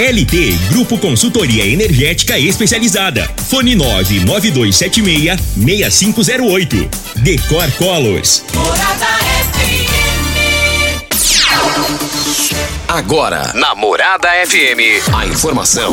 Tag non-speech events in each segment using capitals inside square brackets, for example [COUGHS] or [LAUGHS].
LT Grupo Consultoria Energética Especializada. Fone 99276 6508. Decor Colors. Morada FM. Agora, na Morada FM, a informação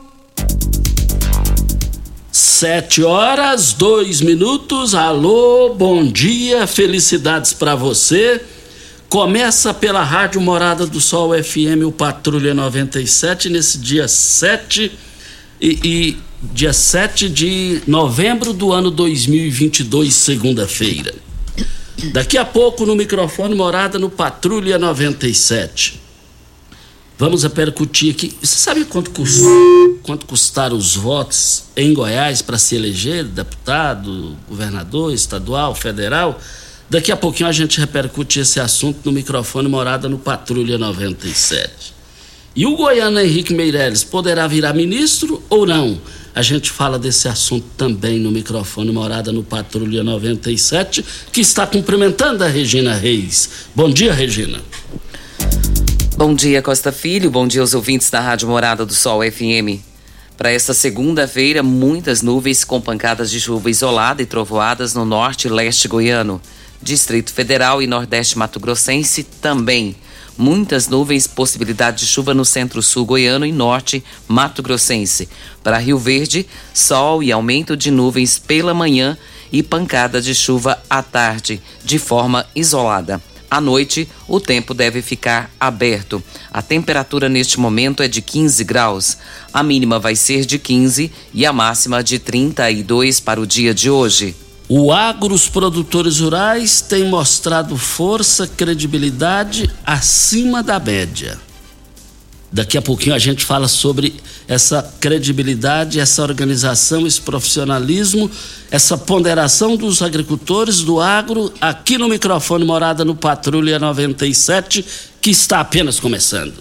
Sete horas, dois minutos. Alô, bom dia, felicidades para você. Começa pela Rádio Morada do Sol FM, o Patrulha 97, nesse dia 7 e, e dia 7 de novembro do ano 2022, segunda-feira. Daqui a pouco no microfone Morada no Patrulha 97. Vamos repercutir aqui. Você sabe quanto, cust... quanto custaram os votos em Goiás para se eleger deputado, governador, estadual, federal? Daqui a pouquinho a gente repercute esse assunto no microfone Morada no Patrulha 97. E o goiano Henrique Meirelles poderá virar ministro ou não? A gente fala desse assunto também no microfone Morada no Patrulha 97, que está cumprimentando a Regina Reis. Bom dia, Regina. Bom dia, Costa Filho. Bom dia aos ouvintes da Rádio Morada do Sol FM. Para esta segunda-feira, muitas nuvens com pancadas de chuva isolada e trovoadas no norte e leste goiano. Distrito Federal e Nordeste Mato Grossense também. Muitas nuvens, possibilidade de chuva no centro-sul goiano e norte Mato Grossense. Para Rio Verde, sol e aumento de nuvens pela manhã e pancada de chuva à tarde, de forma isolada. À noite, o tempo deve ficar aberto. A temperatura neste momento é de 15 graus. A mínima vai ser de 15 e a máxima de 32 para o dia de hoje. O agro, os produtores rurais têm mostrado força, credibilidade acima da média. Daqui a pouquinho a gente fala sobre essa credibilidade, essa organização, esse profissionalismo, essa ponderação dos agricultores do agro aqui no microfone Morada no Patrulha 97, que está apenas começando.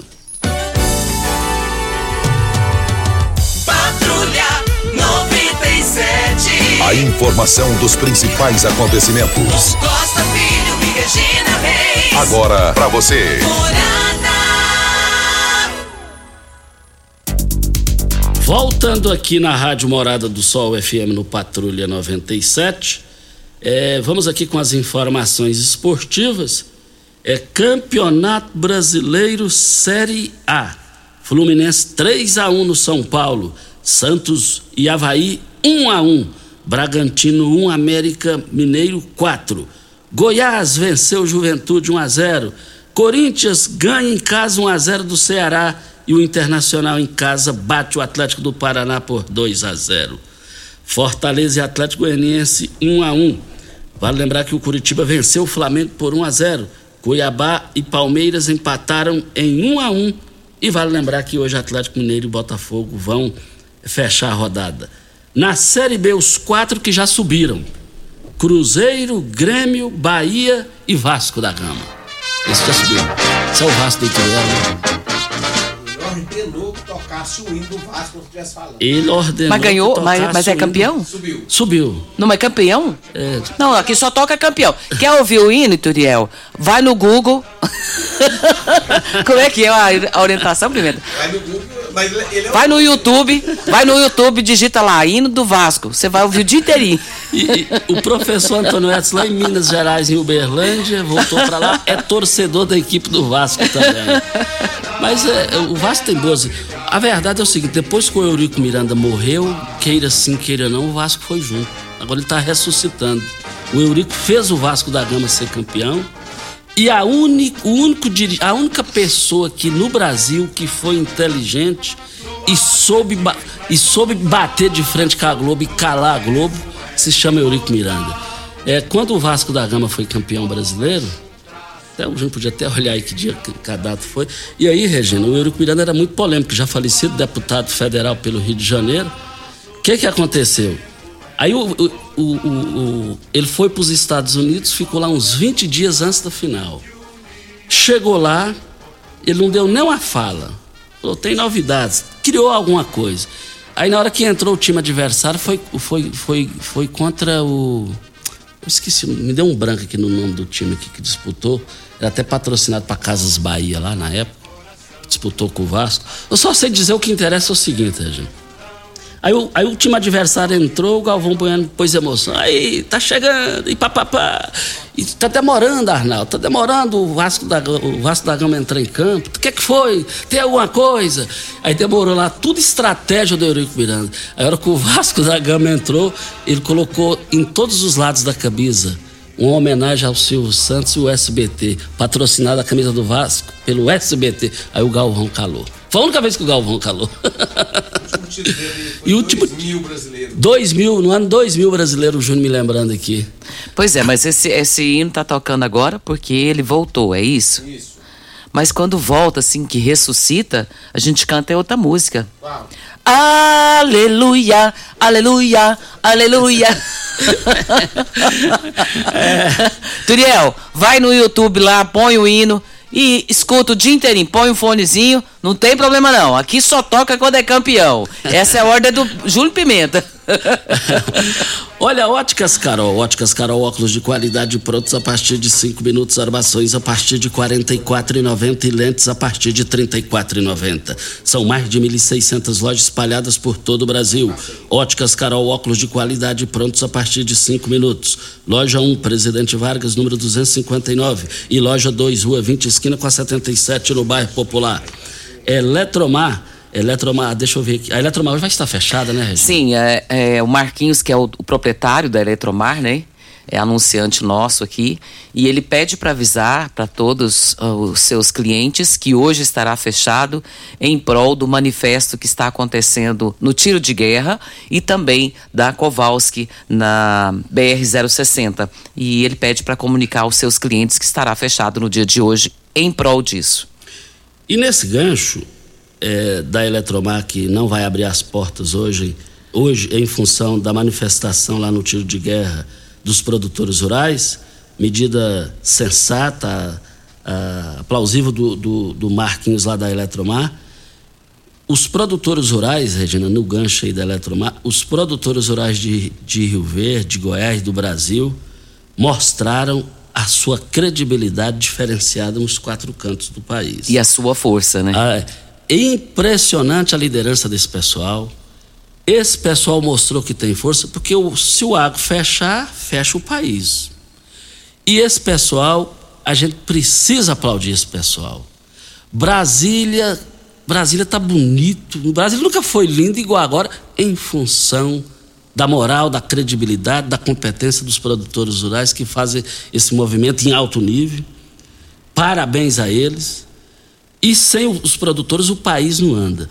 Patrulha 97. A informação dos principais acontecimentos. Costa Filho e Regina Reis. Agora para você. Morada. Voltando aqui na Rádio Morada do Sol FM no Patrulha 97, é, vamos aqui com as informações esportivas. É Campeonato Brasileiro Série A. Fluminense 3 a 1 no São Paulo. Santos e Havaí 1 a 1. Bragantino 1 América Mineiro 4. Goiás venceu Juventude 1 a 0. Corinthians ganha em casa 1 a 0 do Ceará e o Internacional em casa bate o Atlético do Paraná por 2 a 0. Fortaleza e Atlético Goianiense 1 a 1. Vale lembrar que o Curitiba venceu o Flamengo por 1 a 0. Cuiabá e Palmeiras empataram em 1 a 1 e vale lembrar que hoje Atlético Mineiro e Botafogo vão fechar a rodada. Na Série B os quatro que já subiram: Cruzeiro, Grêmio, Bahia e Vasco da Gama. Esse já subiu. Esse é o Vasco do Interior. Ordenou que tocasse o hino do Vasco quando estivesse falando. Ele ordenou. Mas ganhou, que mas, mas é campeão? Subiu. Subiu. Não, mas campeão? É, Não, aqui só toca campeão. Quer ouvir o hino, Turiel? Vai no Google. [LAUGHS] Como é que é a, orientação, Pimenta? Vai no Google, mas ele é Vai no YouTube, vai no YouTube, digita lá, hino do Vasco. Você vai ouvir o dia inteirinho. E, e o professor Antônio Edson, lá em Minas Gerais, em Uberlândia, voltou pra lá, é torcedor da equipe do Vasco também. Mas é, o Vasco tem boas. A verdade é o seguinte: depois que o Eurico Miranda morreu, queira sim, queira não, o Vasco foi junto. Agora ele está ressuscitando. O Eurico fez o Vasco da Gama ser campeão. E a, uni, o único, a única pessoa que no Brasil que foi inteligente e soube, e soube bater de frente com a Globo e calar a Globo se chama Eurico Miranda. É, quando o Vasco da Gama foi campeão brasileiro, até a gente podia até olhar aí que dia que data foi. E aí, Regina, o Eurico Miranda era muito polêmico, já falecido deputado federal pelo Rio de Janeiro. O que que aconteceu? Aí o, o- o- ele foi para os Estados Unidos, ficou lá uns 20 dias antes da final. Chegou lá, ele não deu nem uma fala. Falou, tem novidades. Criou alguma coisa. Aí na hora que entrou o time adversário, foi, foi, foi, foi contra o. Eu esqueci, me deu um branco aqui no nome do time que disputou. Era até patrocinado para Casas Bahia lá na época. Disputou com o Vasco. Eu só sei dizer o que interessa é o seguinte, gente. Aí o, aí o time adversário entrou, o Galvão Bueno pôs emoção. Aí, tá chegando, e papapá. E tá demorando, Arnaldo, tá demorando o Vasco da, o Vasco da Gama entrar em campo. O que é que foi? Tem alguma coisa? Aí demorou lá, tudo estratégia do Eurico Miranda. Aí a hora que o Vasco da Gama entrou, ele colocou em todos os lados da camisa uma homenagem ao Silvio Santos e o SBT, patrocinada a camisa do Vasco pelo SBT. Aí o Galvão calou. Foi a única vez que o Galvão calou. o título dele. E o último- 2000 brasileiro. 2000, no ano 2000 brasileiro, o Júnior me lembrando aqui. Pois é, mas esse, esse hino tá tocando agora porque ele voltou, é isso? Isso. Mas quando volta, assim, que ressuscita, a gente canta outra música. Uau. Aleluia, aleluia, aleluia. [LAUGHS] [LAUGHS] Turiel, vai no YouTube lá, põe o hino e escuta o dia inteirinho. Põe um fonezinho, não tem problema não. Aqui só toca quando é campeão. Essa é a ordem do Júlio Pimenta. [LAUGHS] Olha, Óticas Carol. Óticas Carol, óculos de qualidade prontos a partir de 5 minutos, armações a partir de R$ 44,90 e lentes a partir de R$ 34,90. São mais de 1.600 lojas espalhadas por todo o Brasil. Óticas Carol, óculos de qualidade prontos a partir de 5 minutos. Loja 1, Presidente Vargas, número 259. E loja 2, Rua 20, esquina com a 77, no bairro Popular. Eletromar. Eletromar, deixa eu ver aqui. A Eletromar hoje vai estar fechada, né, Regina? Sim, é, é, o Marquinhos, que é o, o proprietário da Eletromar, né? É anunciante nosso aqui. E ele pede para avisar para todos ah, os seus clientes que hoje estará fechado em prol do manifesto que está acontecendo no tiro de guerra e também da Kowalski na BR-060. E ele pede para comunicar aos seus clientes que estará fechado no dia de hoje em prol disso. E nesse gancho é, da Eletromar, que não vai abrir as portas hoje, hoje em função da manifestação lá no tiro de guerra dos produtores rurais, medida sensata, ah, plausível do, do, do Marquinhos lá da Eletromar. Os produtores rurais, Regina, no gancho aí da Eletromar, os produtores rurais de, de Rio Verde, de Goiás, do Brasil, mostraram a sua credibilidade diferenciada nos quatro cantos do país. E a sua força, né? Ah, é impressionante a liderança desse pessoal. Esse pessoal mostrou que tem força, porque o- se o agro fechar, fecha o país. E esse pessoal, a gente precisa aplaudir esse pessoal. Brasília, Brasília tá bonito. Brasília nunca foi lindo igual agora, em função da moral, da credibilidade, da competência dos produtores rurais que fazem esse movimento em alto nível. Parabéns a eles. E sem os produtores o país não anda.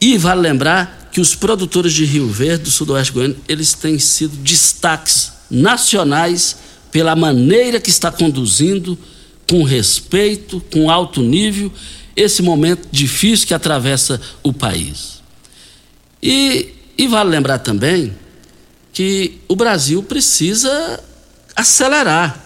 E vale lembrar que os produtores de Rio Verde, do Sudoeste Goiano, eles têm sido destaques nacionais pela maneira que está conduzindo, com respeito, com alto nível, esse momento difícil que atravessa o país. E, e vale lembrar também que o Brasil precisa acelerar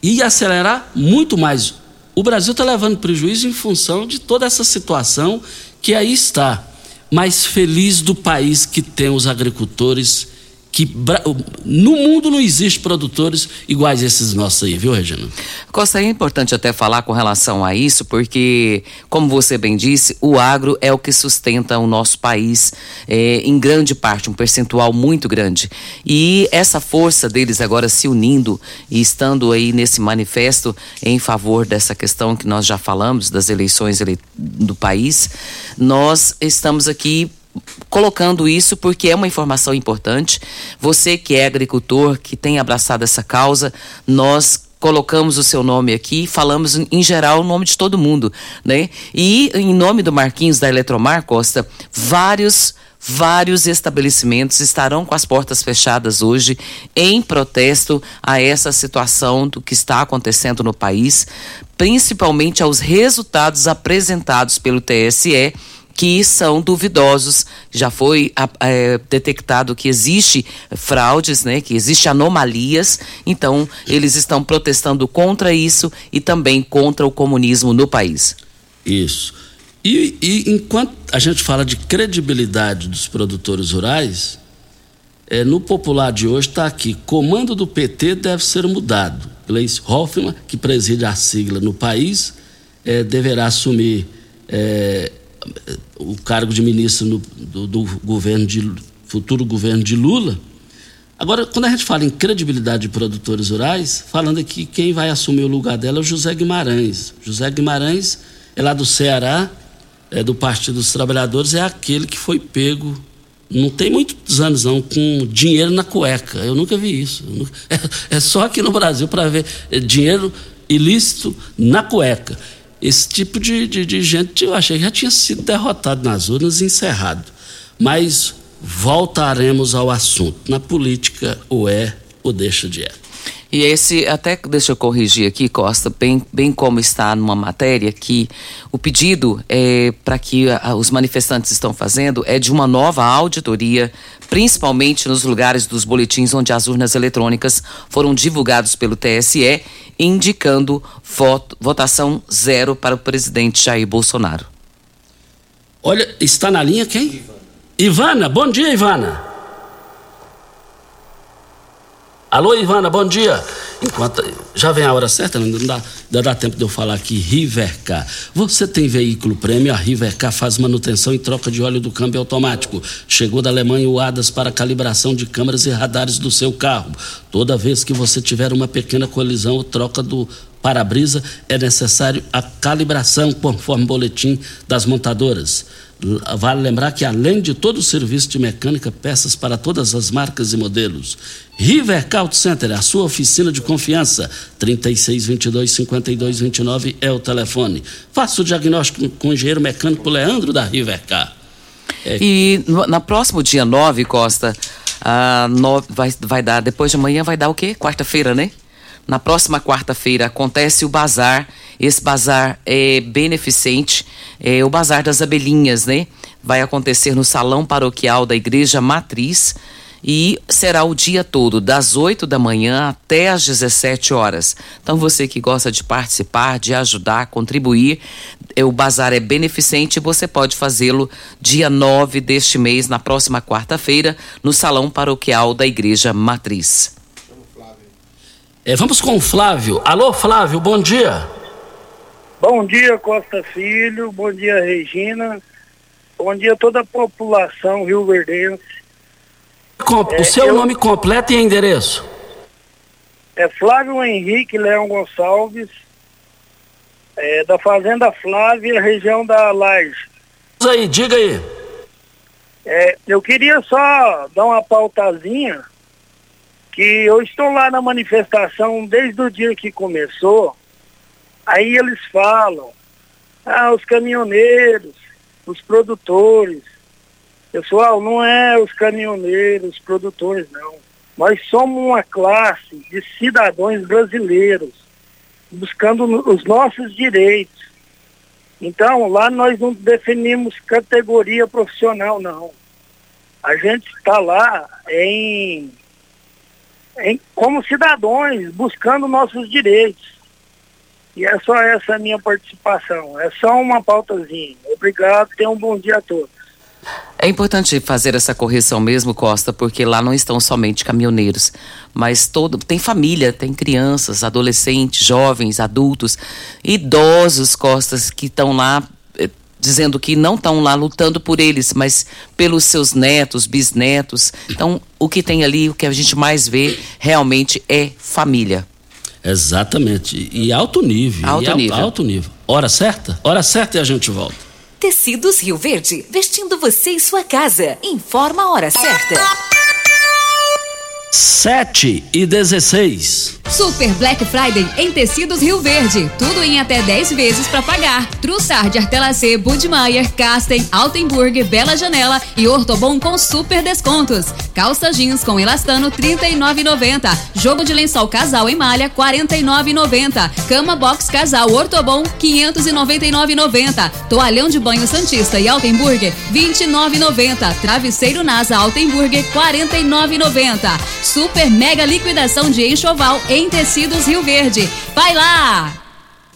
e acelerar muito mais O Brasil está levando prejuízo em função de toda essa situação que aí está. Mas feliz do país que tem os agricultores que no mundo não existe produtores iguais a esses nossos aí, viu, Regina? Costa, é importante até falar com relação a isso, porque, como você bem disse, o agro é o que sustenta o nosso país é, em grande parte, um percentual muito grande. E essa força deles agora se unindo e estando aí nesse manifesto em favor dessa questão que nós já falamos, das eleições do país, nós estamos aqui colocando isso porque é uma informação importante. Você que é agricultor, que tem abraçado essa causa, nós colocamos o seu nome aqui, falamos em geral o nome de todo mundo, né? E em nome do Marquinhos da Eletromar Costa, vários vários estabelecimentos estarão com as portas fechadas hoje em protesto a essa situação do que está acontecendo no país, principalmente aos resultados apresentados pelo TSE que são duvidosos. Já foi é, detectado que existe fraudes, né, que existe anomalias. Então, eles estão protestando contra isso e também contra o comunismo no país. Isso. E, e enquanto a gente fala de credibilidade dos produtores rurais, é, no popular de hoje está aqui: comando do PT deve ser mudado. Gleice Hoffmann, que preside a sigla no país, é, deverá assumir é, o cargo de ministro no, do, do, governo de futuro governo de Lula. Agora, quando a gente fala em credibilidade de produtores rurais, falando aqui quem vai assumir o lugar dela é o José Guimarães. José Guimarães é lá do Ceará, é do Partido dos Trabalhadores, é aquele que foi pego, não tem muitos anos não, com dinheiro na cueca. Eu nunca vi isso. É, [LAUGHS] é, só aqui no Brasil para ver é, dinheiro ilícito na cueca. Esse tipo de, de, de gente eu achei que já tinha sido derrotado nas urnas e encerrado. Mas voltaremos ao assunto. Na política, ou é ou deixa de é. E esse, até deixa eu corrigir aqui, Costa, bem, bem como está numa matéria que o pedido é, para que a, os manifestantes estão fazendo é de uma nova auditoria, principalmente nos lugares dos boletins onde as urnas eletrônicas foram divulgados pelo TSE, indicando voto, votação zero para o presidente Jair Bolsonaro. Olha, está na linha quem? Ivana, bom dia, Ivana. Alô, Ivana, bom dia. Enquanto já vem a hora certa, não dá, não dá tempo de eu falar aqui. Rivercar. Você tem veículo prêmio? A Rivercar faz manutenção e troca de óleo do câmbio automático. Chegou da Alemanha o ADAS para calibração de câmeras e radares do seu carro. Toda vez que você tiver uma pequena colisão ou troca do para-brisa, é necessário a calibração conforme boletim das montadoras. Vale lembrar que, além de todo o serviço de mecânica, peças para todas as marcas e modelos. River Auto Center, a sua oficina de confiança. 3622-5229 é o telefone. Faça o diagnóstico com o engenheiro mecânico Leandro da Rivercar. É... E no, na próximo dia 9, Costa, ah, no, vai, vai dar, depois de amanhã vai dar o quê? Quarta-feira, né? Na próxima quarta-feira acontece o bazar. Esse bazar é beneficente, é o Bazar das Abelhinhas, né? Vai acontecer no Salão Paroquial da Igreja Matriz e será o dia todo, das 8 da manhã até às 17 horas. Então, você que gosta de participar, de ajudar, contribuir, é, o bazar é beneficente você pode fazê-lo dia 9 deste mês, na próxima quarta-feira, no Salão Paroquial da Igreja Matriz. É, vamos com o Flávio. Alô, Flávio, bom dia. Bom dia, Costa Filho. Bom dia, Regina. Bom dia a toda a população rio-verdense. Com, é, o seu eu, nome completo e endereço? É Flávio Henrique Leão Gonçalves, é, da Fazenda Flávia, região da Laje. Aí, diga aí. É, eu queria só dar uma pautazinha que eu estou lá na manifestação desde o dia que começou, aí eles falam, ah, os caminhoneiros, os produtores. Pessoal, não é os caminhoneiros, os produtores, não. Nós somos uma classe de cidadãos brasileiros, buscando os nossos direitos. Então, lá nós não definimos categoria profissional, não. A gente está lá em em, como cidadãos, buscando nossos direitos. E é só essa minha participação. É só uma pautazinha. Obrigado, tenham um bom dia a todos. É importante fazer essa correção mesmo, Costa, porque lá não estão somente caminhoneiros, mas todo tem família, tem crianças, adolescentes, jovens, adultos, idosos, Costas, que estão lá dizendo que não estão lá lutando por eles, mas pelos seus netos, bisnetos. Então, o que tem ali, o que a gente mais vê realmente é família. Exatamente. E alto nível. Alto e al- nível. Alto nível. Hora certa? Hora certa e a gente volta. Tecidos Rio Verde, vestindo você e sua casa. Informa a hora certa. 7 e 16. Super Black Friday em Tecidos Rio Verde. Tudo em até 10 vezes para pagar. Trussard, Artelacê, Budmeier, Casten, Altenburg, Bela Janela e Ortobon com super descontos. Calça jeans com elastano 39,90. Jogo de lençol casal em malha 49,90. Cama box casal Ortobon 599,90. Toalhão de banho Santista e Altenburg 29,90. Travesseiro NASA Altenburg 49,90. Super mega liquidação de enxoval em tecidos Rio Verde. Vai lá!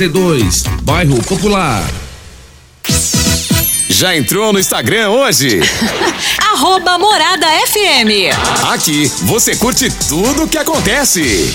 72, Bairro Popular. Já entrou no Instagram hoje? [LAUGHS] Arroba Morada FM. Aqui você curte tudo o que acontece.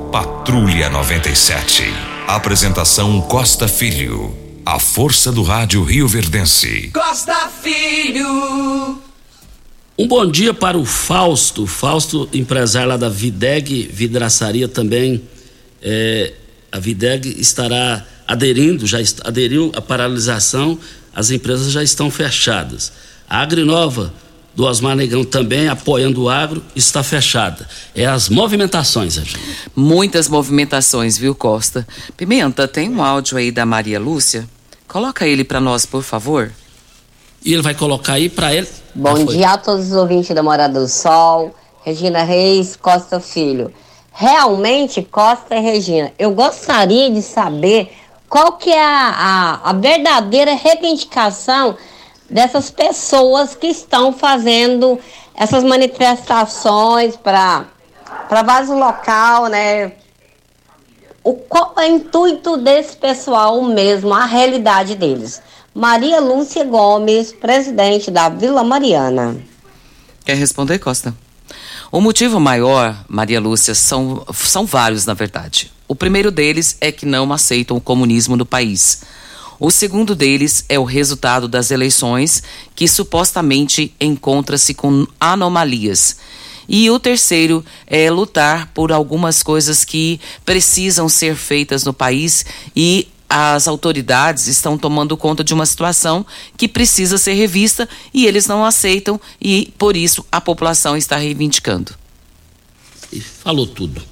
Patrulha 97. Apresentação Costa Filho. A força do rádio Rio Verdense. Costa Filho. Um bom dia para o Fausto. Fausto, empresário lá da Videg Vidraçaria também. É, a Videg estará aderindo, já aderiu à paralisação, as empresas já estão fechadas. A Agrinova do Osmar Negão também apoiando o agro está fechada. É as movimentações, Regina. Muitas movimentações, viu, Costa? Pimenta, tem um áudio aí da Maria Lúcia? Coloca ele para nós, por favor. E ele vai colocar aí para ele. Bom dia a todos os ouvintes da Morada do Sol, Regina Reis, Costa Filho. Realmente, Costa e Regina, eu gostaria de saber qual que é a, a, a verdadeira reivindicação dessas pessoas que estão fazendo essas manifestações para vários local, né? O qual é o intuito desse pessoal mesmo, a realidade deles? Maria Lúcia Gomes, presidente da Vila Mariana. Quer responder, Costa? O motivo maior, Maria Lúcia, são, são vários, na verdade. O primeiro deles é que não aceitam o comunismo no país. O segundo deles é o resultado das eleições, que supostamente encontra-se com anomalias. E o terceiro é lutar por algumas coisas que precisam ser feitas no país e as autoridades estão tomando conta de uma situação que precisa ser revista e eles não aceitam e por isso a população está reivindicando. Falou tudo.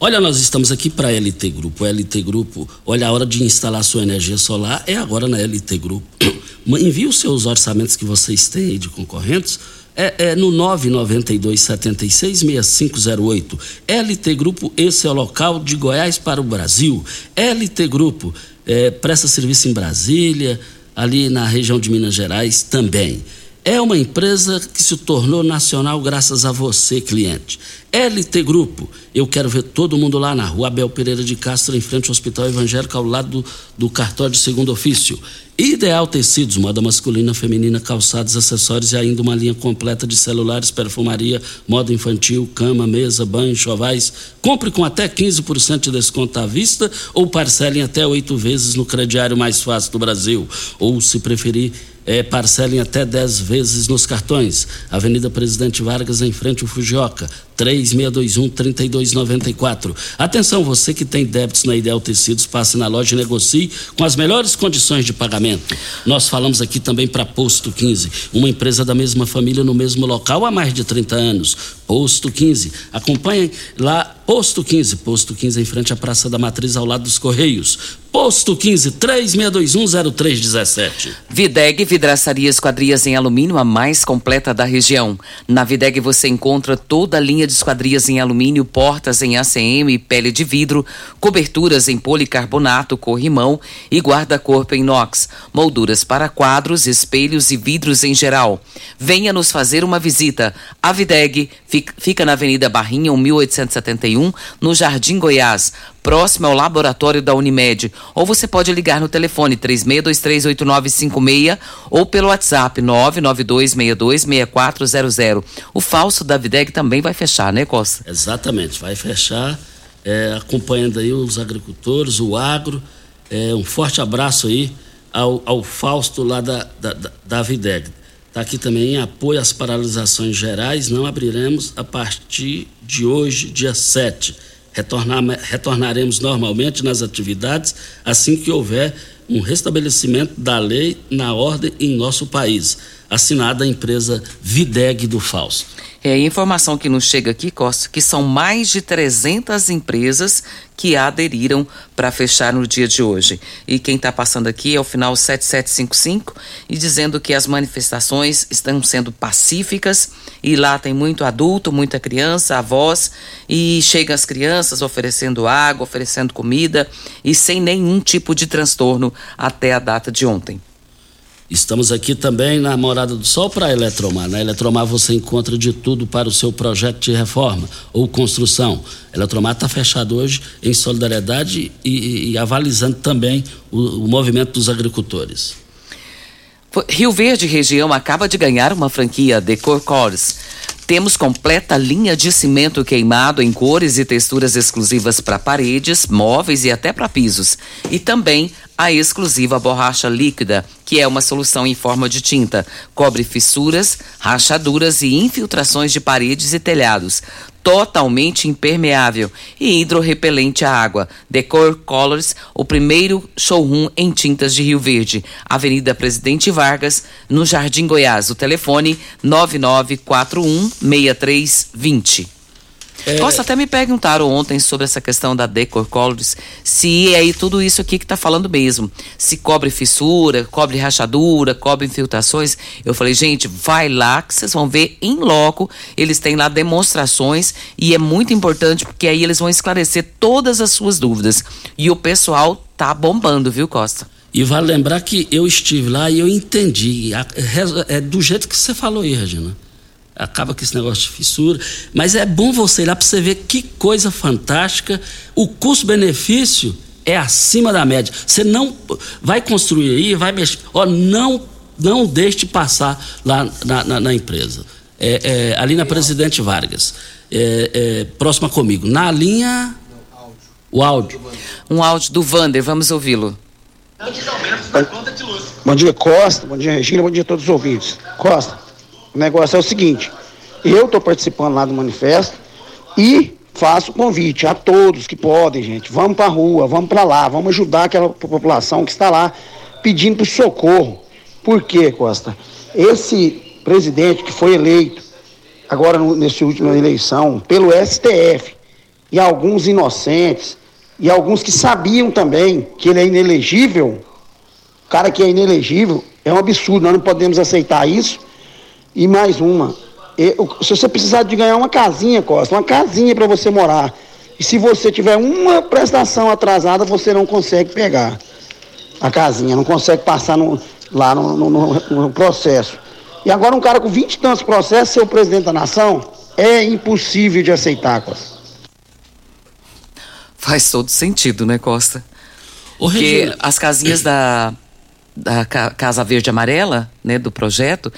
Olha, nós estamos aqui para a LT Grupo. A LT Grupo, olha, a hora de instalar sua energia solar é agora na LT Grupo. [COUGHS] Envie os seus orçamentos que vocês têm aí de concorrentes. É, é no 992 76 6508. LT Grupo, esse é o local de Goiás para o Brasil. LT Grupo é, presta serviço em Brasília, ali na região de Minas Gerais também. É uma empresa que se tornou nacional graças a você, cliente. LT Grupo, eu quero ver todo mundo lá na rua Abel Pereira de Castro, em frente ao Hospital Evangélico, ao lado do, do cartório de segundo ofício. Ideal Tecidos, moda masculina, feminina, calçados, acessórios e ainda uma linha completa de celulares, perfumaria, moda infantil, cama, mesa, banho, chovais. Compre com até 15% de desconto à vista ou parcele em até oito vezes no crediário mais fácil do Brasil. Ou, se preferir, é, parcelem até 10 vezes nos cartões. Avenida Presidente Vargas, em frente ao Fujioka, 3621-3294. Atenção, você que tem débitos na Ideal Tecidos, passe na loja e negocie com as melhores condições de pagamento. Nós falamos aqui também para Posto 15, uma empresa da mesma família no mesmo local há mais de 30 anos. Posto 15. Acompanhem lá, Posto 15, Posto 15 em frente à Praça da Matriz, ao lado dos Correios. Posto 15 36210317. Videg Vidraçaria Esquadrias em Alumínio, a mais completa da região. Na Videg você encontra toda a linha de esquadrias em alumínio, portas em ACM, pele de vidro, coberturas em policarbonato, corrimão e guarda-corpo em inox, molduras para quadros, espelhos e vidros em geral. Venha nos fazer uma visita. A Videg fica na Avenida Barrinha, 1871, no Jardim Goiás próximo ao laboratório da Unimed. Ou você pode ligar no telefone 36238956 ou pelo WhatsApp 992626400. O falso da Videg também vai fechar, né, Costa? Exatamente, vai fechar, é, acompanhando aí os agricultores, o agro. É, um forte abraço aí ao, ao Fausto lá da, da, da Videg. Está aqui também em apoio às paralisações gerais, não abriremos a partir de hoje, dia 7 Retornar, retornaremos normalmente nas atividades assim que houver um restabelecimento da lei na ordem em nosso país. Assinada a empresa Videg do Fausto. É a informação que nos chega aqui, Costa, que são mais de 300 empresas que aderiram para fechar no dia de hoje. E quem está passando aqui é o final 7755 e dizendo que as manifestações estão sendo pacíficas e lá tem muito adulto, muita criança, avós e chegam as crianças oferecendo água, oferecendo comida e sem nenhum tipo de transtorno até a data de ontem. Estamos aqui também na Morada do Sol para a Eletromar. Na Eletromar você encontra de tudo para o seu projeto de reforma ou construção. A Eletromar está fechado hoje em solidariedade e, e avalizando também o, o movimento dos agricultores. Rio Verde região acaba de ganhar uma franquia Decor Cores. Temos completa linha de cimento queimado em cores e texturas exclusivas para paredes, móveis e até para pisos. E também a exclusiva borracha líquida, que é uma solução em forma de tinta, cobre fissuras, rachaduras e infiltrações de paredes e telhados, totalmente impermeável e hidrorrepelente à água. Decor Colors, o primeiro showroom em tintas de Rio Verde, Avenida Presidente Vargas, no Jardim Goiás. O telefone 9941 6320. É... Costa, até me perguntaram ontem sobre essa questão da Decor Colors, se é aí tudo isso aqui que está falando mesmo. Se cobre fissura, cobre rachadura, cobre infiltrações. Eu falei, gente, vai lá que vocês vão ver em loco. Eles têm lá demonstrações e é muito importante porque aí eles vão esclarecer todas as suas dúvidas. E o pessoal tá bombando, viu, Costa? E vale lembrar que eu estive lá e eu entendi. É do jeito que você falou aí, Regina acaba com esse negócio de fissura. Mas é bom você ir lá para você ver que coisa fantástica. O custo-benefício é acima da média. Você não vai construir aí, vai mexer. Ó, não, não deixe passar lá na, na, na empresa. É, é, ali na Presidente Vargas. É, é próxima comigo. Na linha. O áudio. Um áudio do Vander, vamos ouvi-lo. Bom dia, Costa. Bom dia, Regina. Bom dia a todos os ouvintes. Costa, o negócio é o seguinte: Eu estou participando lá do manifesto e faço convite a todos que podem, gente. Vamos para a rua, vamos para lá, vamos ajudar aquela população que está lá pedindo por socorro. Por quê, Costa? Esse presidente que foi eleito agora nessa última eleição pelo STF e alguns inocentes e alguns que sabiam também que ele é inelegível, o cara que é inelegível é um absurdo, nós não podemos aceitar isso. E mais uma, se você precisar de ganhar uma casinha, Costa, uma casinha para você morar, e se você tiver uma prestação atrasada, você não consegue pegar a casinha, não consegue passar no, lá no, no, no, processo. E agora um cara com 20 e tantos processos, ser o presidente da nação, é impossível de aceitar, Costa. Faz todo sentido, né, Costa? Porque as casinhas da, da Casa Verde Amarela, né, do projeto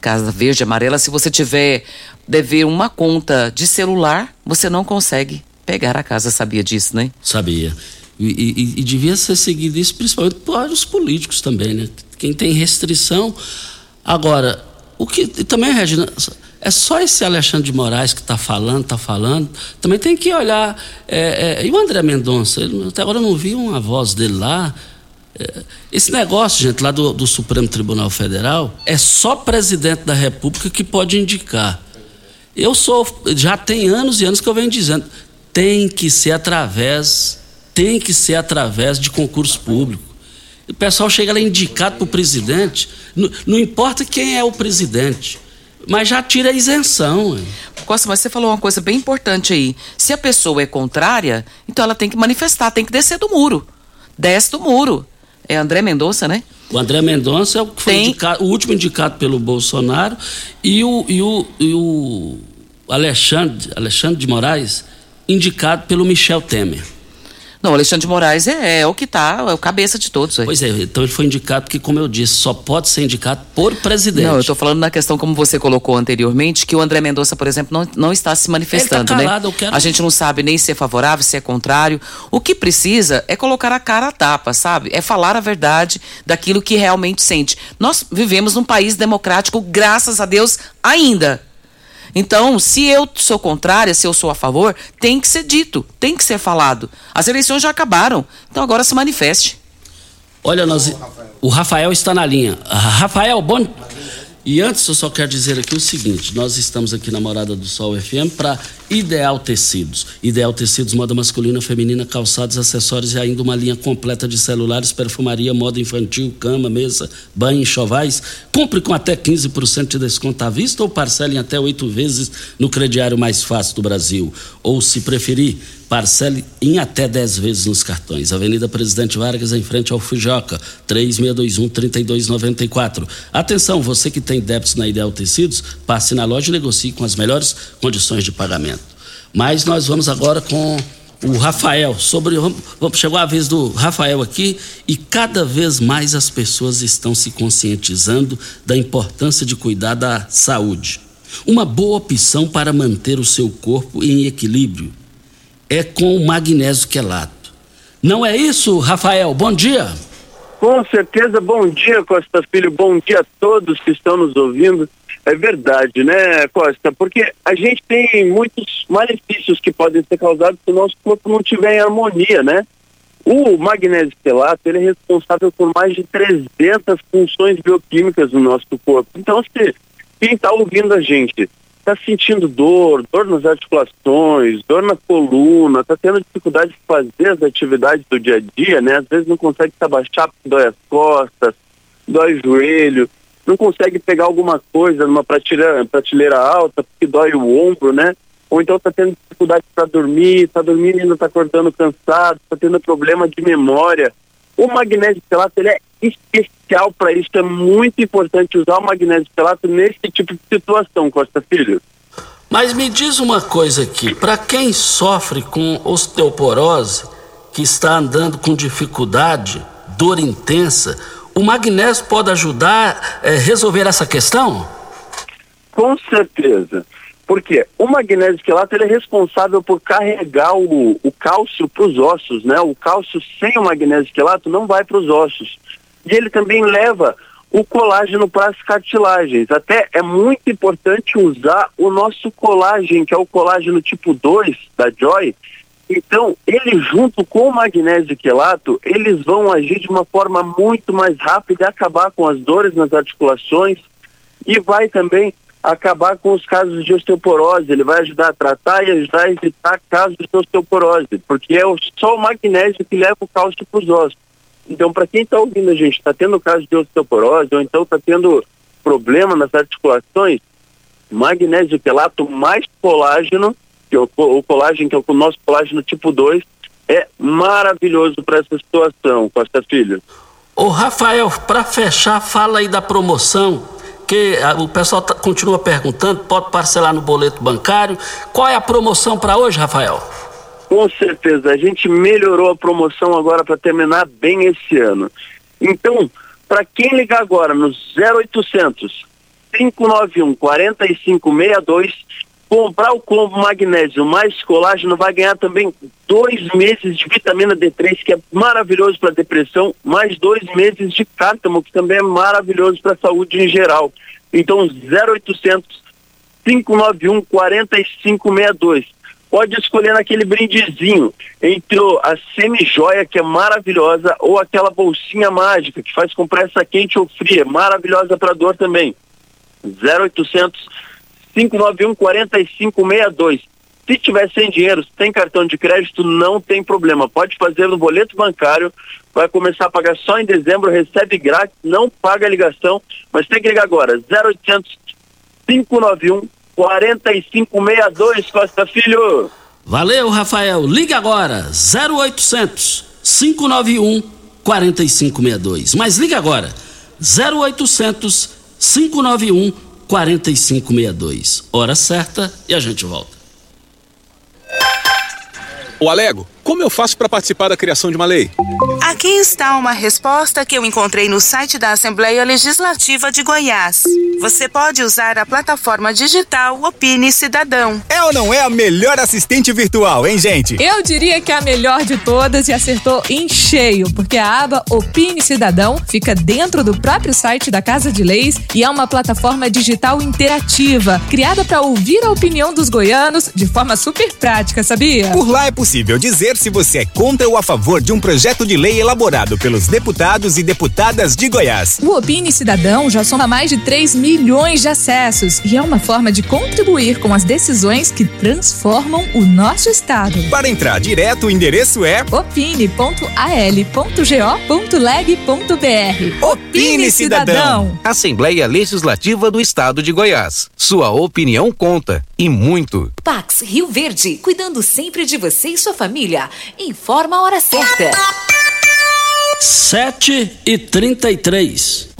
Casa Verde Amarela, se você tiver dever uma conta de celular, você não consegue pegar a casa, sabia disso, né? Sabia. E, e, e devia ser seguido isso principalmente por os políticos também, né? Quem tem restrição. Agora, o que também, Regina, é só esse Alexandre de Moraes que está falando, está falando. Também tem que olhar. É, é, e o André Mendonça? Até agora eu não vi uma voz dele lá. Esse negócio, gente, lá do, do, Supremo Tribunal Federal, é só presidente da República que pode indicar. Eu sou. Já tem anos e anos que eu venho dizendo. Tem que ser através. Tem que ser através de concurso público. O pessoal chega lá indicado para o presidente. Não, não importa quem é o presidente mas já tira a isenção. Costa, mas você falou uma coisa bem importante aí. Se a pessoa é contrária, então ela tem que manifestar, tem que descer do muro. Desce do muro. É André Mendonça, né? O André Mendonça é o que foi indicado, o último indicado pelo Bolsonaro e o, e o, e o Alexandre, Alexandre de Moraes indicado pelo Michel Temer. Não, Alexandre de Moraes é, é o que está, é o cabeça de todos. Pois é, então ele foi indicado porque, como eu disse, só pode ser indicado por presidente. Não, eu estou falando na questão, como você colocou anteriormente, que o André Mendonça, por exemplo, não, não está se manifestando, tá calado, né? Quero... A gente não sabe nem se é favorável, se é contrário. O que precisa é colocar a cara a tapa, sabe? É falar a verdade daquilo que realmente sente. Nós vivemos num país democrático, graças a Deus, ainda. Então, se eu sou contrária, se eu sou a favor, tem que ser dito, tem que ser falado. As eleições já acabaram, então agora se manifeste. Olha, nós, o Rafael está na linha. Rafael, bom. E antes eu só quero dizer aqui o seguinte: nós estamos aqui na Morada do Sol FM para Ideal Tecidos. Ideal Tecidos, moda masculina, feminina, calçados, acessórios e ainda uma linha completa de celulares, perfumaria, moda infantil, cama, mesa, banho, enxovais. Compre com até 15% de desconto à vista ou parcele em até oito vezes no crediário mais fácil do Brasil. Ou, se preferir, Parcele em até 10 vezes nos cartões. Avenida Presidente Vargas, em frente ao Fujoca, 3621-3294. Atenção, você que tem débitos na Ideal Tecidos, passe na loja e negocie com as melhores condições de pagamento. Mas nós vamos agora com o Rafael. Sobre, chegou a vez do Rafael aqui e cada vez mais as pessoas estão se conscientizando da importância de cuidar da saúde. Uma boa opção para manter o seu corpo em equilíbrio é com o magnésio quelato. Não é isso, Rafael? Bom dia. Com certeza, bom dia, Costa Filho. Bom dia a todos que estão nos ouvindo. É verdade, né, Costa? Porque a gente tem muitos malefícios que podem ser causados se o nosso corpo não estiver em harmonia, né? O magnésio quelato, ele é responsável por mais de 300 funções bioquímicas no nosso corpo. Então, se quem está ouvindo a gente está sentindo dor, dor nas articulações, dor na coluna, está tendo dificuldade de fazer as atividades do dia a dia, né? Às vezes não consegue se abaixar porque dói as costas, dói o joelho, não consegue pegar alguma coisa numa prateleira, prateleira alta porque dói o ombro, né? Ou então está tendo dificuldade para dormir, está dormindo e ainda está acordando cansado, está tendo problema de memória. O magnésio quelato ele é especial para isso. É muito importante usar o magnésio quelato nesse tipo de situação, Costa Filho. Mas me diz uma coisa aqui, para quem sofre com osteoporose, que está andando com dificuldade, dor intensa, o magnésio pode ajudar a é, resolver essa questão? Com certeza. Porque o magnésio quelato ele é responsável por carregar o, o cálcio para os ossos, né? O cálcio sem o magnésio quelato não vai para os ossos. E ele também leva o colágeno para as cartilagens. Até é muito importante usar o nosso colágeno, que é o colágeno tipo 2 da Joy. Então, ele junto com o magnésio quelato, eles vão agir de uma forma muito mais rápida e acabar com as dores nas articulações e vai também acabar com os casos de osteoporose. Ele vai ajudar a tratar e ajudar a evitar casos de osteoporose, porque é só o magnésio que leva o cálcio para os ossos. Então, para quem está ouvindo a gente, está tendo caso de osteoporose ou então está tendo problema nas articulações, magnésio quelato mais colágeno, que é o, o colágeno, que é o nosso colágeno tipo 2, é maravilhoso para essa situação, Costa Filho. Ô Rafael, para fechar, fala aí da promoção, que a, o pessoal tá, continua perguntando, pode parcelar no boleto bancário. Qual é a promoção para hoje, Rafael? Com certeza, a gente melhorou a promoção agora para terminar bem esse ano. Então, para quem ligar agora no 0800 591 4562, comprar o combo magnésio mais colágeno vai ganhar também dois meses de vitamina D3, que é maravilhoso para depressão, mais dois meses de cártamo, que também é maravilhoso para a saúde em geral. Então, 0800 591 4562 pode escolher naquele brindezinho entre a semi-joia, que é maravilhosa, ou aquela bolsinha mágica que faz compressa quente ou fria, maravilhosa para dor também. 0800 591 4562. Se tiver sem dinheiro, se tem cartão de crédito, não tem problema. Pode fazer no boleto bancário, vai começar a pagar só em dezembro, recebe grátis, não paga a ligação, mas tem que ligar agora. 0800 591 4562, Costa Filho. Valeu, Rafael. Liga agora, 0800 591 4562. Mas liga agora, 0800 591 4562. Hora certa e a gente volta. O Alego, como eu faço para participar da criação de uma lei? Aqui está uma resposta que eu encontrei no site da Assembleia Legislativa de Goiás. Você pode usar a plataforma digital Opine Cidadão. É ou não é a melhor assistente virtual, hein, gente? Eu diria que é a melhor de todas e acertou em cheio, porque a aba Opine Cidadão fica dentro do próprio site da Casa de Leis e é uma plataforma digital interativa, criada para ouvir a opinião dos goianos de forma super prática, sabia? Por lá é possível dizer se você é contra ou a favor de um projeto de lei elaborado pelos deputados e deputadas de Goiás. O Opine Cidadão já soma mais de 3 milhões de acessos e é uma forma de contribuir com as decisões que transformam o nosso estado. Para entrar direto, o endereço é opine.al.leg.br. Opine Cidadão. Assembleia Legislativa do Estado de Goiás. Sua opinião conta e muito. Pax Rio Verde, cuidando sempre de você e sua família. Informa a hora certa. 7 e 33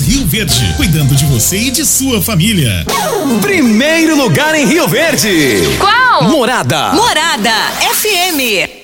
Rio Verde, cuidando de você e de sua família. Primeiro lugar em Rio Verde. Qual? Morada. Morada FM.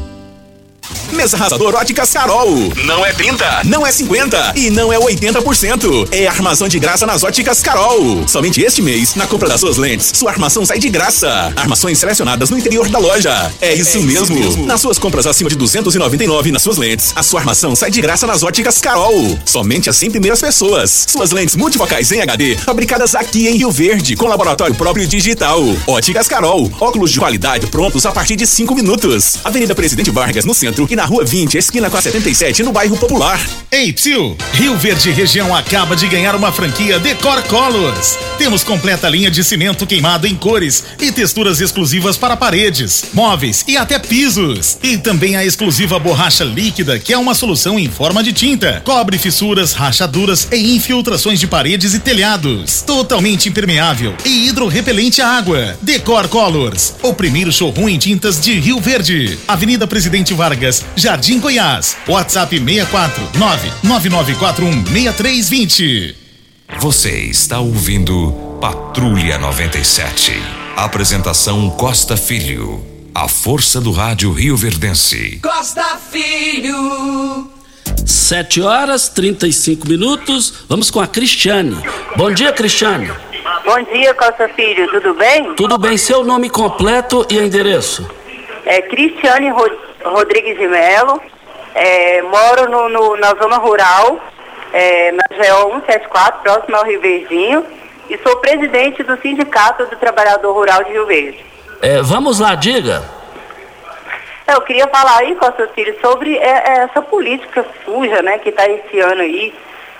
Mesa Arrasador Óticas Carol. Não é 30, não é 50 e não é 80%. É armação de graça nas Óticas Carol. Somente este mês, na compra das suas lentes, sua armação sai de graça. Armações selecionadas no interior da loja. É isso, é mesmo. isso mesmo. Nas suas compras acima de 299 nas suas lentes, a sua armação sai de graça nas Óticas Carol. Somente as 100 primeiras pessoas. Suas lentes multifocais em HD, fabricadas aqui em Rio Verde, com laboratório próprio digital. Óticas Carol. Óculos de qualidade prontos a partir de 5 minutos. Avenida Presidente Vargas, no centro e na na Rua 20, esquina com a 77, no bairro Popular. Ei, tio! Rio Verde Região acaba de ganhar uma franquia Decor Colors. Temos completa linha de cimento queimado em cores e texturas exclusivas para paredes, móveis e até pisos. E também a exclusiva borracha líquida, que é uma solução em forma de tinta. Cobre fissuras, rachaduras e infiltrações de paredes e telhados. Totalmente impermeável e hidrorrepelente à água. Decor Colors, o primeiro showroom em tintas de Rio Verde. Avenida Presidente Vargas, Jardim Goiás. WhatsApp 64 99941 6320. Você está ouvindo Patrulha 97. Apresentação Costa Filho. A força do rádio Rio Verdense. Costa Filho. 7 horas 35 minutos. Vamos com a Cristiane. Bom dia, Cristiane. Bom dia, Costa Filho, tudo bem? Tudo bem, seu nome completo e endereço? É Cristiane Rodrigues de Melo, é, moro no, no- na zona rural, é, na GO 174, próximo ao Rio Verdinho, e sou presidente do Sindicato do Trabalhador Rural de Rio Verde. É, vamos lá, diga. É, Eu queria falar aí, Costa Filho, sobre é, é, essa política suja, né, que está esse ano aí.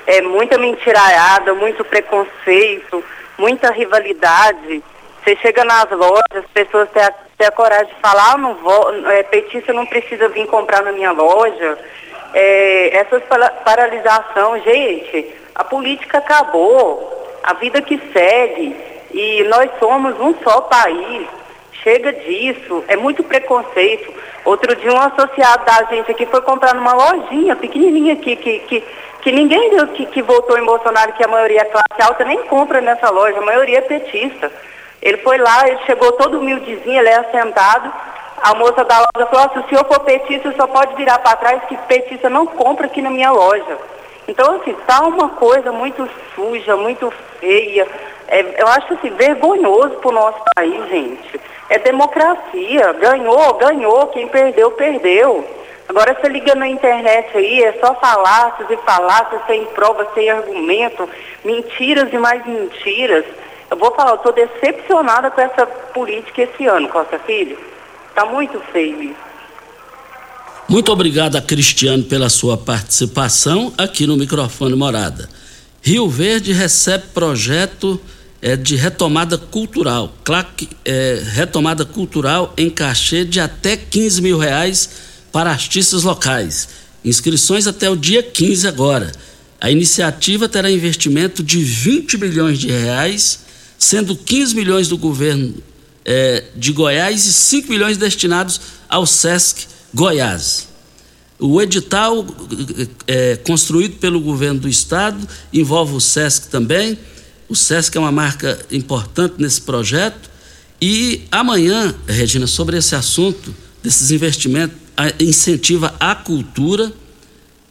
É muita mentiraiada, muito preconceito, muita rivalidade. Você chega nas lojas, as pessoas têm a, têm a coragem de falar, ah, não vou, é, petista não precisa vir comprar na minha loja. É, essas para- paralisação, gente, a política acabou, a vida que segue, e nós somos um só país. Chega disso, é muito preconceito. Outro dia um associado da gente aqui foi comprar numa lojinha pequenininha aqui, que, que, que ninguém que, que votou em Bolsonaro, que a maioria é classe alta, nem compra nessa loja, a maioria é petista. Ele foi lá, ele chegou todo humildezinho, ele é assentado. A moça da loja falou, "Ó, se o senhor for petista, só pode virar para trás, que petista não compra aqui na minha loja. Então, assim, tá uma coisa muito suja, muito feia. É, eu acho assim, vergonhoso pro nosso país, gente. É democracia. Ganhou, ganhou. Quem perdeu, perdeu. Agora você liga na internet aí, é só falácias e falácias, sem prova, sem argumento, mentiras e mais mentiras. Eu vou falar, eu tô decepcionada com essa política esse ano, Costa Filho. Tá muito feio isso. Muito obrigado a Cristiane pela sua participação aqui no microfone Morada. Rio Verde recebe projeto é, de retomada cultural, claque, é, retomada cultural em cachê de até 15 mil reais para artistas locais. Inscrições até o dia 15 agora. A iniciativa terá investimento de 20 milhões de reais, sendo 15 milhões do governo é, de Goiás e 5 milhões destinados ao SESC Goiás. O edital é, construído pelo governo do estado envolve o SESC também. O SESC é uma marca importante nesse projeto. E amanhã, Regina, sobre esse assunto, desses investimentos, incentiva a cultura,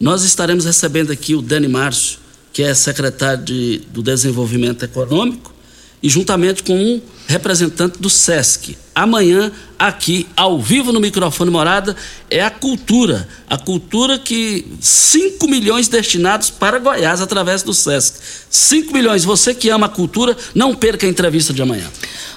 nós estaremos recebendo aqui o Dani Márcio, que é secretário de, do Desenvolvimento Econômico, e juntamente com um representante do SESC. Amanhã, aqui, ao vivo no microfone Morada, é a cultura. A cultura que 5 milhões destinados para Goiás através do SESC. 5 milhões. Você que ama a cultura, não perca a entrevista de amanhã.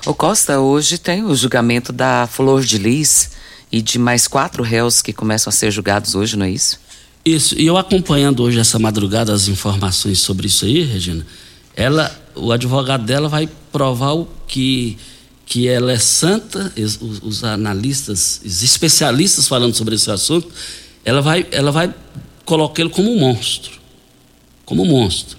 O Costa, hoje tem o julgamento da Flor de Lis e de mais quatro réus que começam a ser julgados hoje, não é isso? Isso, e eu acompanhando hoje essa madrugada as informações sobre isso aí, Regina, ela, o advogado dela vai provar o que que ela é santa, os, os analistas, os especialistas falando sobre esse assunto, ela vai, ela vai colocá-lo como um monstro, como um monstro.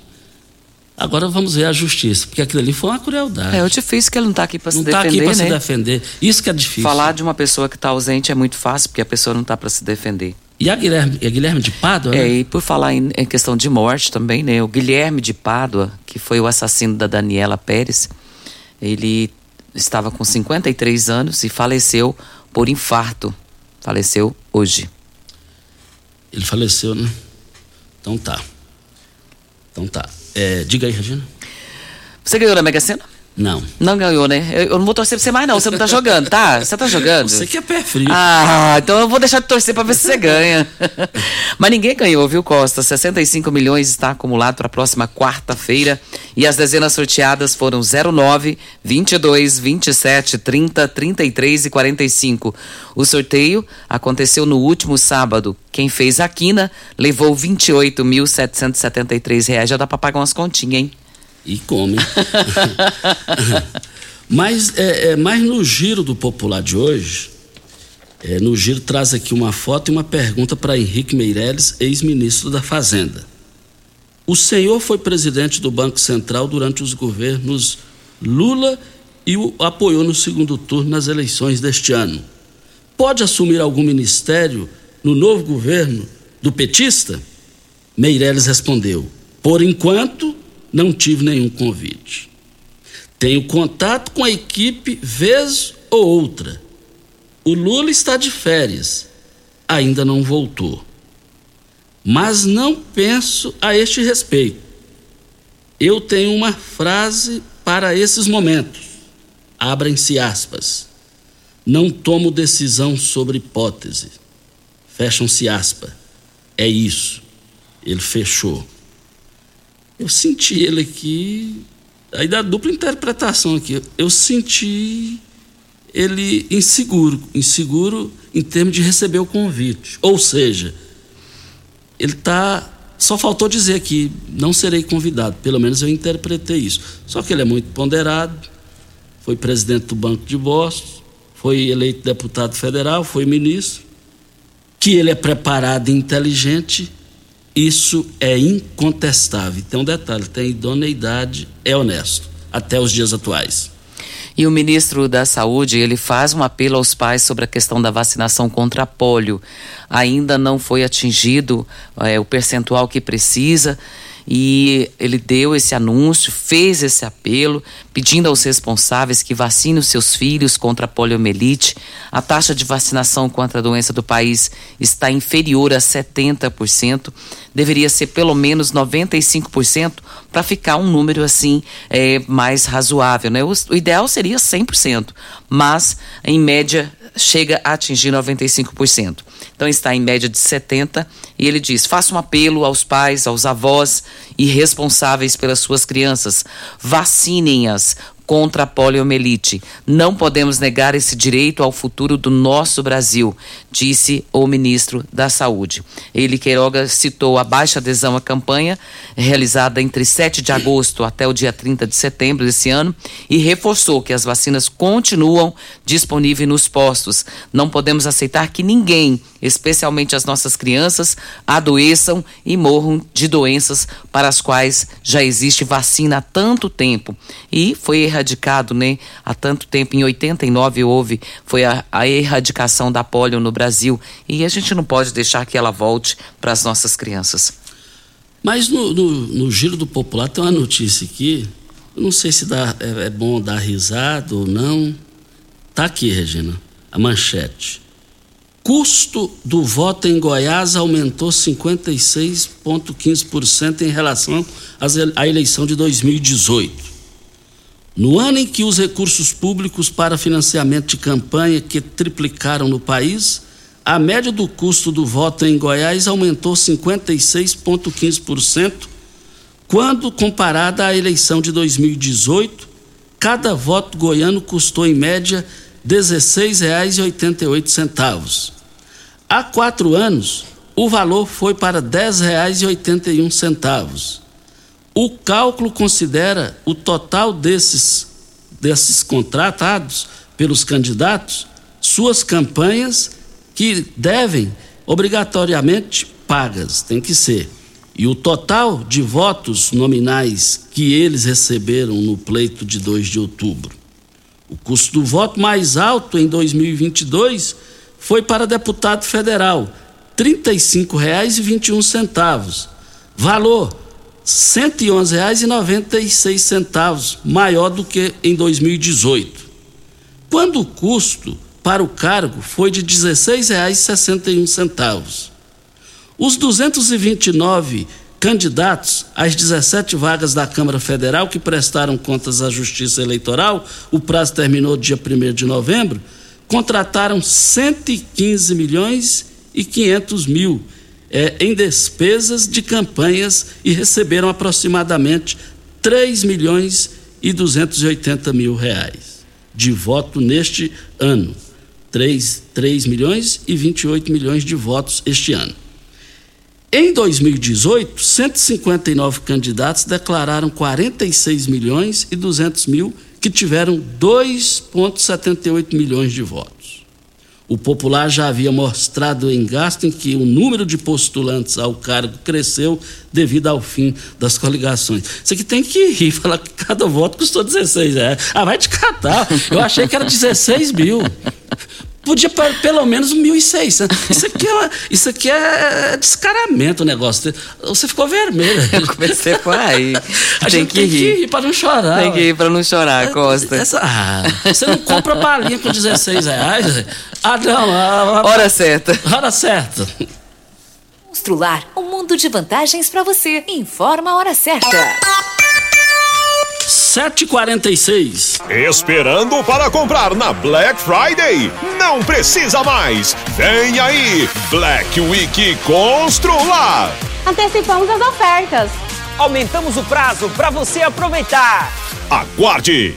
Agora vamos ver a justiça, porque aquilo ali foi uma crueldade. É, o difícil que ele não está aqui para se não defender, está aqui para né? se defender. Isso que é difícil. Falar de uma pessoa que está ausente é muito fácil, porque a pessoa não está para se defender. E a Guilherme, a Guilherme de Pádua, É, né? e por falar em, em questão de morte também, né? O Guilherme de Pádua, que foi o assassino da Daniela Pérez, ele estava com 53 anos e faleceu por infarto. Faleceu hoje. Ele faleceu, né? Então tá. Então tá. É, diga aí, Regina. Você ganhou na Mega Sena? Não. Não ganhou, né? Eu, eu não vou torcer pra você mais, não. Você não tá jogando, tá? Você tá jogando? Você que é pé frio. Ah, então eu vou deixar de torcer pra ver se você ganha. [LAUGHS] Mas ninguém ganhou, viu, Costa? 65 milhões está acumulado para a próxima quarta-feira. E as dezenas sorteadas foram 09, 22, 27, 30, 33 e 45. O sorteio aconteceu no último sábado. Quem fez a quina levou 28.773 reais. Já dá pra pagar umas continhas, hein? E come. [LAUGHS] mas, é, é, mas no giro do popular de hoje, é, no giro traz aqui uma foto e uma pergunta para Henrique Meirelles, ex-ministro da Fazenda. O senhor foi presidente do Banco Central durante os governos Lula e o apoiou no segundo turno nas eleições deste ano. Pode assumir algum ministério no novo governo do petista? Meirelles respondeu: Por enquanto, não tive nenhum convite. Tenho contato com a equipe vez ou outra. O Lula está de férias, ainda não voltou. Mas não penso a este respeito. Eu tenho uma frase para esses momentos. Abrem-se aspas. Não tomo decisão sobre hipótese. Fecham-se aspas. É isso. Ele fechou eu senti ele aqui, aí da dupla interpretação aqui, eu senti ele inseguro, inseguro em termos de receber o convite. Ou seja, ele está. Só faltou dizer que não serei convidado, pelo menos eu interpretei isso. Só que ele é muito ponderado, foi presidente do Banco de Boston, foi eleito deputado federal, foi ministro, que ele é preparado e inteligente isso é incontestável. Então, um detalhe: tem idoneidade, é honesto, até os dias atuais. E o ministro da Saúde, ele faz um apelo aos pais sobre a questão da vacinação contra polio. Ainda não foi atingido é, o percentual que precisa e ele deu esse anúncio, fez esse apelo, pedindo aos responsáveis que vacinem os seus filhos contra a poliomielite. A taxa de vacinação contra a doença do país está inferior a 70%, deveria ser pelo menos 95% para ficar um número assim é, mais razoável. Né? O, o ideal seria 100%, mas em média chega a atingir 95%. Então está em média de 70% e ele diz: faça um apelo aos pais, aos avós e responsáveis pelas suas crianças, vacinem-as, us contra a poliomielite. Não podemos negar esse direito ao futuro do nosso Brasil, disse o ministro da Saúde. Ele, Queiroga, citou a baixa adesão à campanha realizada entre 7 de agosto até o dia 30 de setembro desse ano e reforçou que as vacinas continuam disponíveis nos postos. Não podemos aceitar que ninguém, especialmente as nossas crianças, adoeçam e morram de doenças para as quais já existe vacina há tanto tempo. E foi erradicado, né? Há tanto tempo, em 89 houve, foi a, a erradicação da polio no Brasil e a gente não pode deixar que ela volte para as nossas crianças. Mas no, no, no, Giro do Popular tem uma notícia aqui, eu não sei se dá, é, é bom dar risada ou não. Tá aqui, Regina, a manchete. Custo do voto em Goiás aumentou 56,15% em relação à eleição de 2018. No ano em que os recursos públicos para financiamento de campanha que triplicaram no país, a média do custo do voto em Goiás aumentou 56,15%, quando comparada à eleição de 2018, cada voto goiano custou em média R$ 16,88. Há quatro anos, o valor foi para R$ 10,81 o cálculo considera o total desses, desses contratados pelos candidatos, suas campanhas que devem obrigatoriamente pagas, tem que ser. E o total de votos nominais que eles receberam no pleito de 2 de outubro. O custo do voto mais alto em 2022 foi para deputado federal, R$ 35,21. Valor 111,96, maior do que em 2018. Quando o custo para o cargo foi de R$ 16,61. Os 229 candidatos às 17 vagas da Câmara Federal que prestaram contas à Justiça Eleitoral, o prazo terminou dia 1 de novembro, contrataram 115 milhões e 500 mil é, em despesas de campanhas e receberam aproximadamente 3 milhões e 280 mil reais de voto neste ano. 3, 3 milhões e 28 milhões de votos este ano. Em 2018, 159 candidatos declararam 46 milhões e 200 mil que tiveram 2,78 milhões de votos. O popular já havia mostrado em gasto em que o número de postulantes ao cargo cresceu devido ao fim das coligações. Isso aqui tem que rir, [LAUGHS] falar que cada voto custou 16 reais. Ah, vai te catar. Eu achei que era 16 mil podia pelo menos 1.600. Isso aqui é, isso aqui é descaramento o negócio. Você ficou vermelho. [LAUGHS] Eu comecei por aí. [LAUGHS] A tem gente que tem rir. que rir para não chorar. Tem que rir para não chorar, Costa. Essa, ah, você não compra balinha com 16 reais? Ah, não. Ah, ah, hora certa. Hora certa. Constrular um mundo de vantagens para você. Informa a hora certa. 746. Esperando para comprar na Black Friday? Não precisa mais. Vem aí, Black Week Constrular. Antecipamos as ofertas. Aumentamos o prazo para você aproveitar. Aguarde.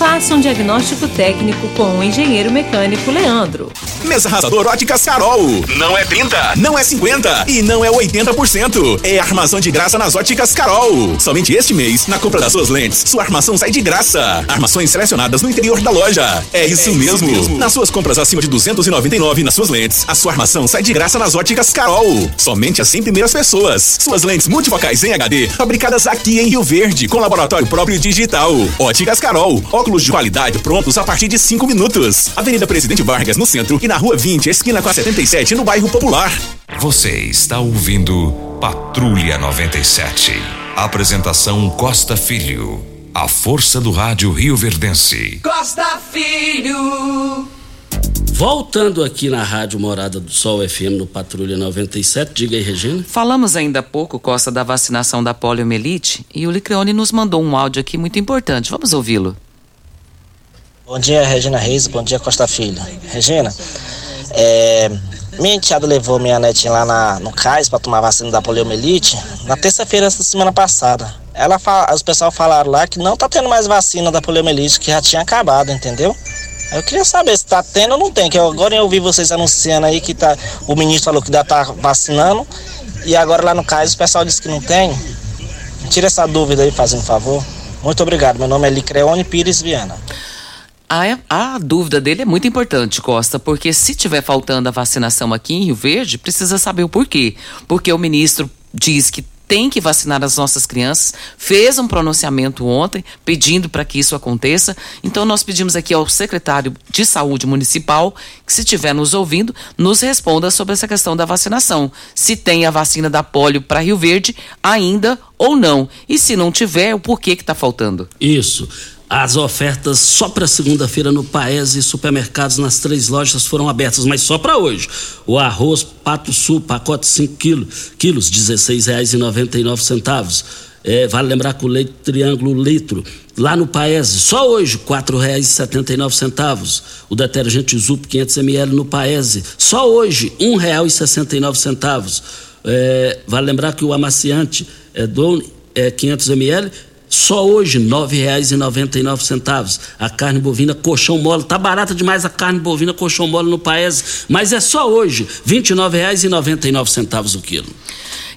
Faça um diagnóstico técnico com o engenheiro mecânico Leandro. Mesa arrasador Óticas Carol. Não é 30, não é 50 e não é 80%. É armação de graça nas Óticas Carol. Somente este mês, na compra das suas lentes, sua armação sai de graça. Armações selecionadas no interior da loja. É isso, é mesmo. isso mesmo. Nas suas compras acima de 299 nas suas lentes, a sua armação sai de graça nas Óticas Carol. Somente as 100 primeiras pessoas. Suas lentes multifocais em HD, fabricadas aqui em Rio Verde, com laboratório próprio digital. Óticas Carol. Óculos Óculos de qualidade prontos a partir de 5 minutos. Avenida Presidente Vargas, no centro, e na Rua 20, esquina com a 77, no bairro Popular. Você está ouvindo Patrulha 97. Apresentação Costa Filho. A força do rádio Rio Verdense. Costa Filho. Voltando aqui na Rádio Morada do Sol FM no Patrulha 97, diga aí, Regina. Falamos ainda há pouco, Costa, da vacinação da poliomielite e o Licreone nos mandou um áudio aqui muito importante. Vamos ouvi-lo. Bom dia, Regina Reis. Bom dia, Costa Filho. Regina, é, minha enteada levou minha netinha lá na, no CAIS para tomar vacina da poliomielite na terça-feira da semana passada. Ela os pessoal falaram lá que não tá tendo mais vacina da poliomielite, que já tinha acabado, entendeu? Eu queria saber se tá tendo ou não tem, que agora eu ouvi vocês anunciando aí que tá, o ministro falou que já tá vacinando e agora lá no CAIS o pessoal disse que não tem. Tira essa dúvida aí, fazendo um favor. Muito obrigado. Meu nome é Licreone Pires Viana. A, a, dúvida dele é muito importante, Costa, porque se tiver faltando a vacinação aqui em Rio Verde, precisa saber o porquê. Porque o ministro diz que tem que vacinar as nossas crianças, fez um pronunciamento ontem pedindo para que isso aconteça. Então nós pedimos aqui ao secretário de Saúde Municipal que se estiver nos ouvindo, nos responda sobre essa questão da vacinação. Se tem a vacina da polio para Rio Verde ainda ou não. E se não tiver, o porquê que está faltando. Isso. As ofertas só para segunda-feira no Paes e supermercados nas três lojas foram abertas, mas só para hoje. O arroz Pato Sul, pacote 5 quilos, quilos R$ 16,99. É, vale lembrar que o leite triângulo litro, lá no Paese, só hoje, R$ 4,79. O detergente Zup 500 ml no Paese, só hoje, R$ 1,69. É, vale lembrar que o amaciante é, é 500 ml, só hoje R$ 9,99. A carne bovina colchão mole, tá barata demais a carne bovina colchão mole no Paese, mas é só hoje R$ 29,99 o quilo.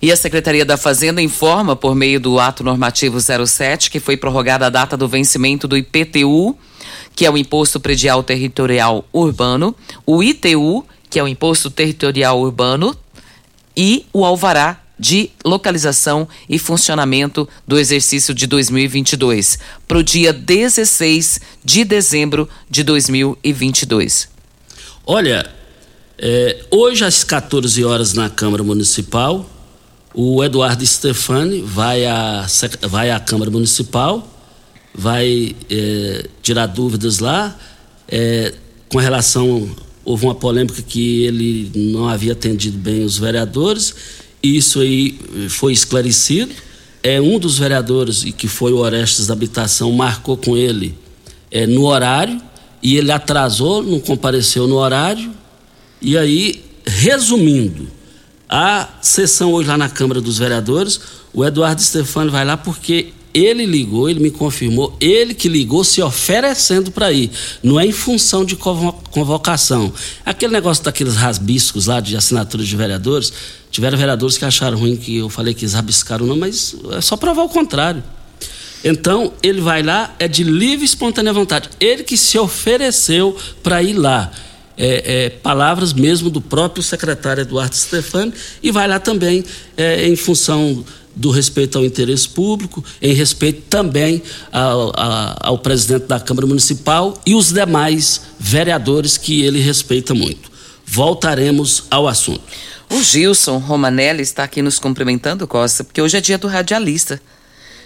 E a Secretaria da Fazenda informa, por meio do ato normativo 07, que foi prorrogada a data do vencimento do IPTU, que é o Imposto Predial Territorial Urbano, o ITU, que é o Imposto Territorial Urbano, e o Alvará de localização e funcionamento do exercício de 2022, para o dia 16 de dezembro de 2022. Olha, é, hoje às 14 horas na Câmara Municipal, o Eduardo Stefani vai à, vai à Câmara Municipal, vai é, tirar dúvidas lá. É, com relação, houve uma polêmica que ele não havia atendido bem os vereadores, isso aí foi esclarecido. É, um dos vereadores, e que foi o Orestes da Habitação, marcou com ele é, no horário, e ele atrasou, não compareceu no horário, e aí, resumindo, a sessão hoje lá na Câmara dos Vereadores, o Eduardo Stefano vai lá porque ele ligou, ele me confirmou, ele que ligou se oferecendo para ir. Não é em função de convocação. Aquele negócio daqueles rasbiscos lá de assinatura de vereadores, tiveram vereadores que acharam ruim que eu falei que eles rabiscaram, não, mas é só provar o contrário. Então, ele vai lá, é de livre e espontânea vontade. Ele que se ofereceu para ir lá é, é, palavras mesmo do próprio secretário Eduardo Stefani e vai lá também é, em função do respeito ao interesse público, em respeito também ao, ao, presidente da Câmara Municipal e os demais vereadores que ele respeita muito. Voltaremos ao assunto. O Gilson Romanelli está aqui nos cumprimentando, Costa, porque hoje é dia do radialista.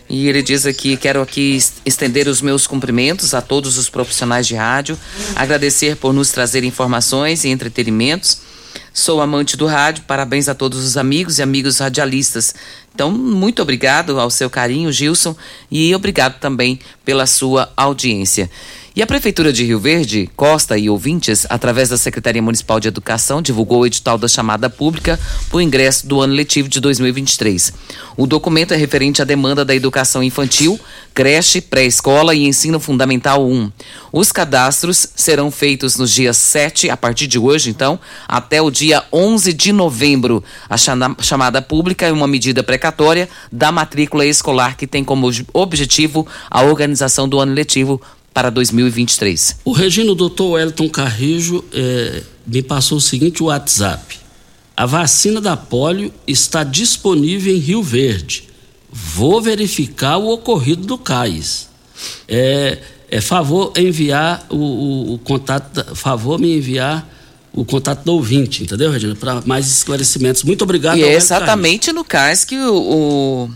E ele diz aqui: quero aqui estender os meus cumprimentos a todos os profissionais de rádio, agradecer por nos trazer informações e entretenimentos. Sou amante do rádio, parabéns a todos os amigos e amigos radialistas. Então, muito obrigado ao seu carinho, Gilson, e obrigado também pela sua audiência. E a Prefeitura de Rio Verde, Costa e ouvintes, através da Secretaria Municipal de Educação, divulgou o edital da chamada pública para o ingresso do ano letivo de 2023. O documento é referente à demanda da educação infantil, creche, pré-escola e ensino fundamental 1. Os cadastros serão feitos nos dias 7, a partir de hoje, então, até o dia 11 de novembro. A chamada pública é uma medida precatória da matrícula escolar que tem como objetivo a organização do ano letivo para 2023. O Regino, doutor Wellington Carrijo, é, me passou o seguinte WhatsApp. A vacina da polio está disponível em Rio Verde. Vou verificar o ocorrido do CAIS. É, é favor enviar o, o, o contato, favor me enviar o contato do ouvinte, entendeu, Regina? Para mais esclarecimentos. Muito obrigado. E é exatamente no CAIS que o, o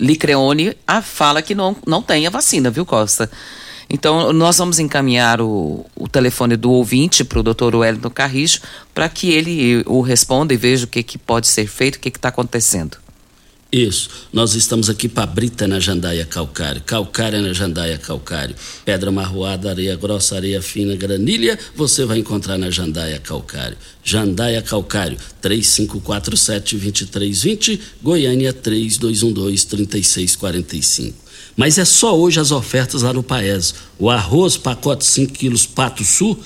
Licreone fala que não, não tem a vacina, viu, Costa? Então, nós vamos encaminhar o, o telefone do ouvinte para o doutor Wellington Carrijo para que ele o responda e veja o que, que pode ser feito, o que está acontecendo. Isso. Nós estamos aqui para Brita na Jandaia Calcário, Calcária na Jandaia Calcário, Pedra Marroada, Areia Grossa, Areia Fina, Granilha, você vai encontrar na Jandaia Calcário. Jandaia Calcário, 3547-2320, Goiânia 3212-3645. Mas é só hoje as ofertas lá no Paes. O arroz, pacote 5 quilos Pato Sul,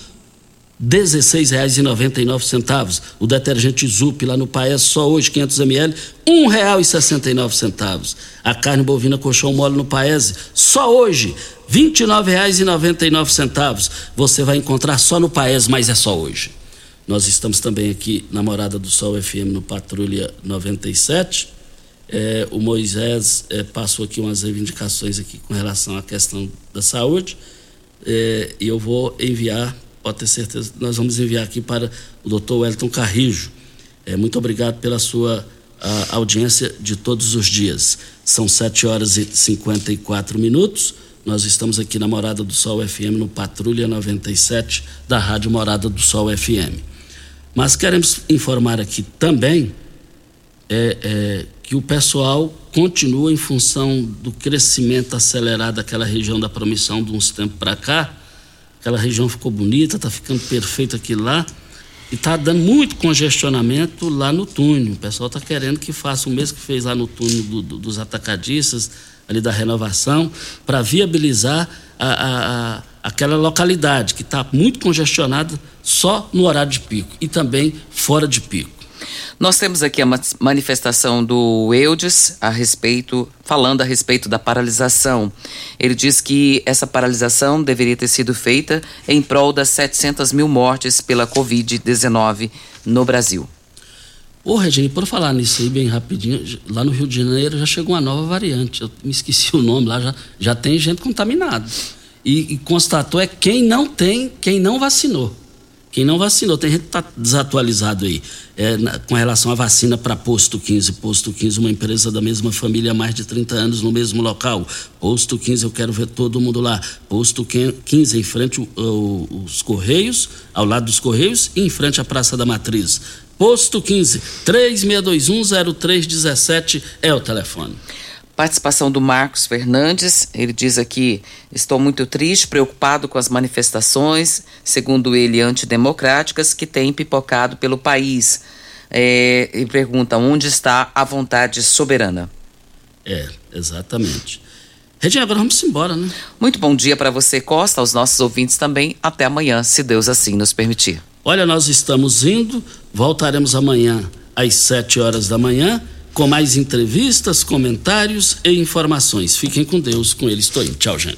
R$ 16,99. O detergente Zup lá no Paes, só hoje 500 ml, R$ 1,69. A carne bovina colchão mole no Paese, só hoje R$ 29,99. Você vai encontrar só no Paes, mas é só hoje. Nós estamos também aqui na Morada do Sol FM no Patrulha 97. É, o Moisés é, passou aqui umas reivindicações aqui com relação à questão da saúde é, e eu vou enviar pode ter certeza, nós vamos enviar aqui para o doutor Wellington Carrijo. É, muito obrigado pela sua a, audiência de todos os dias. São 7 horas e 54 minutos. Nós estamos aqui na Morada do Sol FM, no Patrulha 97 da Rádio Morada do Sol FM. Mas queremos informar aqui também é, é, que o pessoal continua em função do crescimento acelerado daquela região da promissão de uns tempos para cá. Aquela região ficou bonita, está ficando perfeito aquilo lá. E está dando muito congestionamento lá no túnel. O pessoal está querendo que faça o mesmo que fez lá no túnel do, do, dos atacadistas, ali da renovação, para viabilizar a, a, a, aquela localidade que está muito congestionada só no horário de pico e também fora de pico. Nós temos aqui a manifestação do Eudes a respeito, falando a respeito da paralisação. Ele diz que essa paralisação deveria ter sido feita em prol das 700 mil mortes pela Covid-19 no Brasil. Ô, Regine, por falar nisso aí bem rapidinho, lá no Rio de Janeiro já chegou uma nova variante. Eu me esqueci [LAUGHS] o nome lá, já, já tem gente contaminada. E, e constatou é quem não tem, quem não vacinou. Quem não vacinou, tem gente que está desatualizado aí. É, na, com relação à vacina para Posto 15. Posto 15, uma empresa da mesma família há mais de 30 anos no mesmo local. Posto 15, eu quero ver todo mundo lá. Posto 15, em frente aos Correios, ao lado dos Correios e em frente à Praça da Matriz. Posto 15, 36210317 é o telefone. Participação do Marcos Fernandes, ele diz aqui: estou muito triste, preocupado com as manifestações, segundo ele, antidemocráticas que têm pipocado pelo país. É, e pergunta: onde está a vontade soberana? É, exatamente. Regina, agora vamos embora, né? Muito bom dia para você, Costa, aos nossos ouvintes também. Até amanhã, se Deus assim nos permitir. Olha, nós estamos indo, voltaremos amanhã às 7 horas da manhã com mais entrevistas, comentários e informações. Fiquem com Deus, com ele estou indo. Tchau, gente.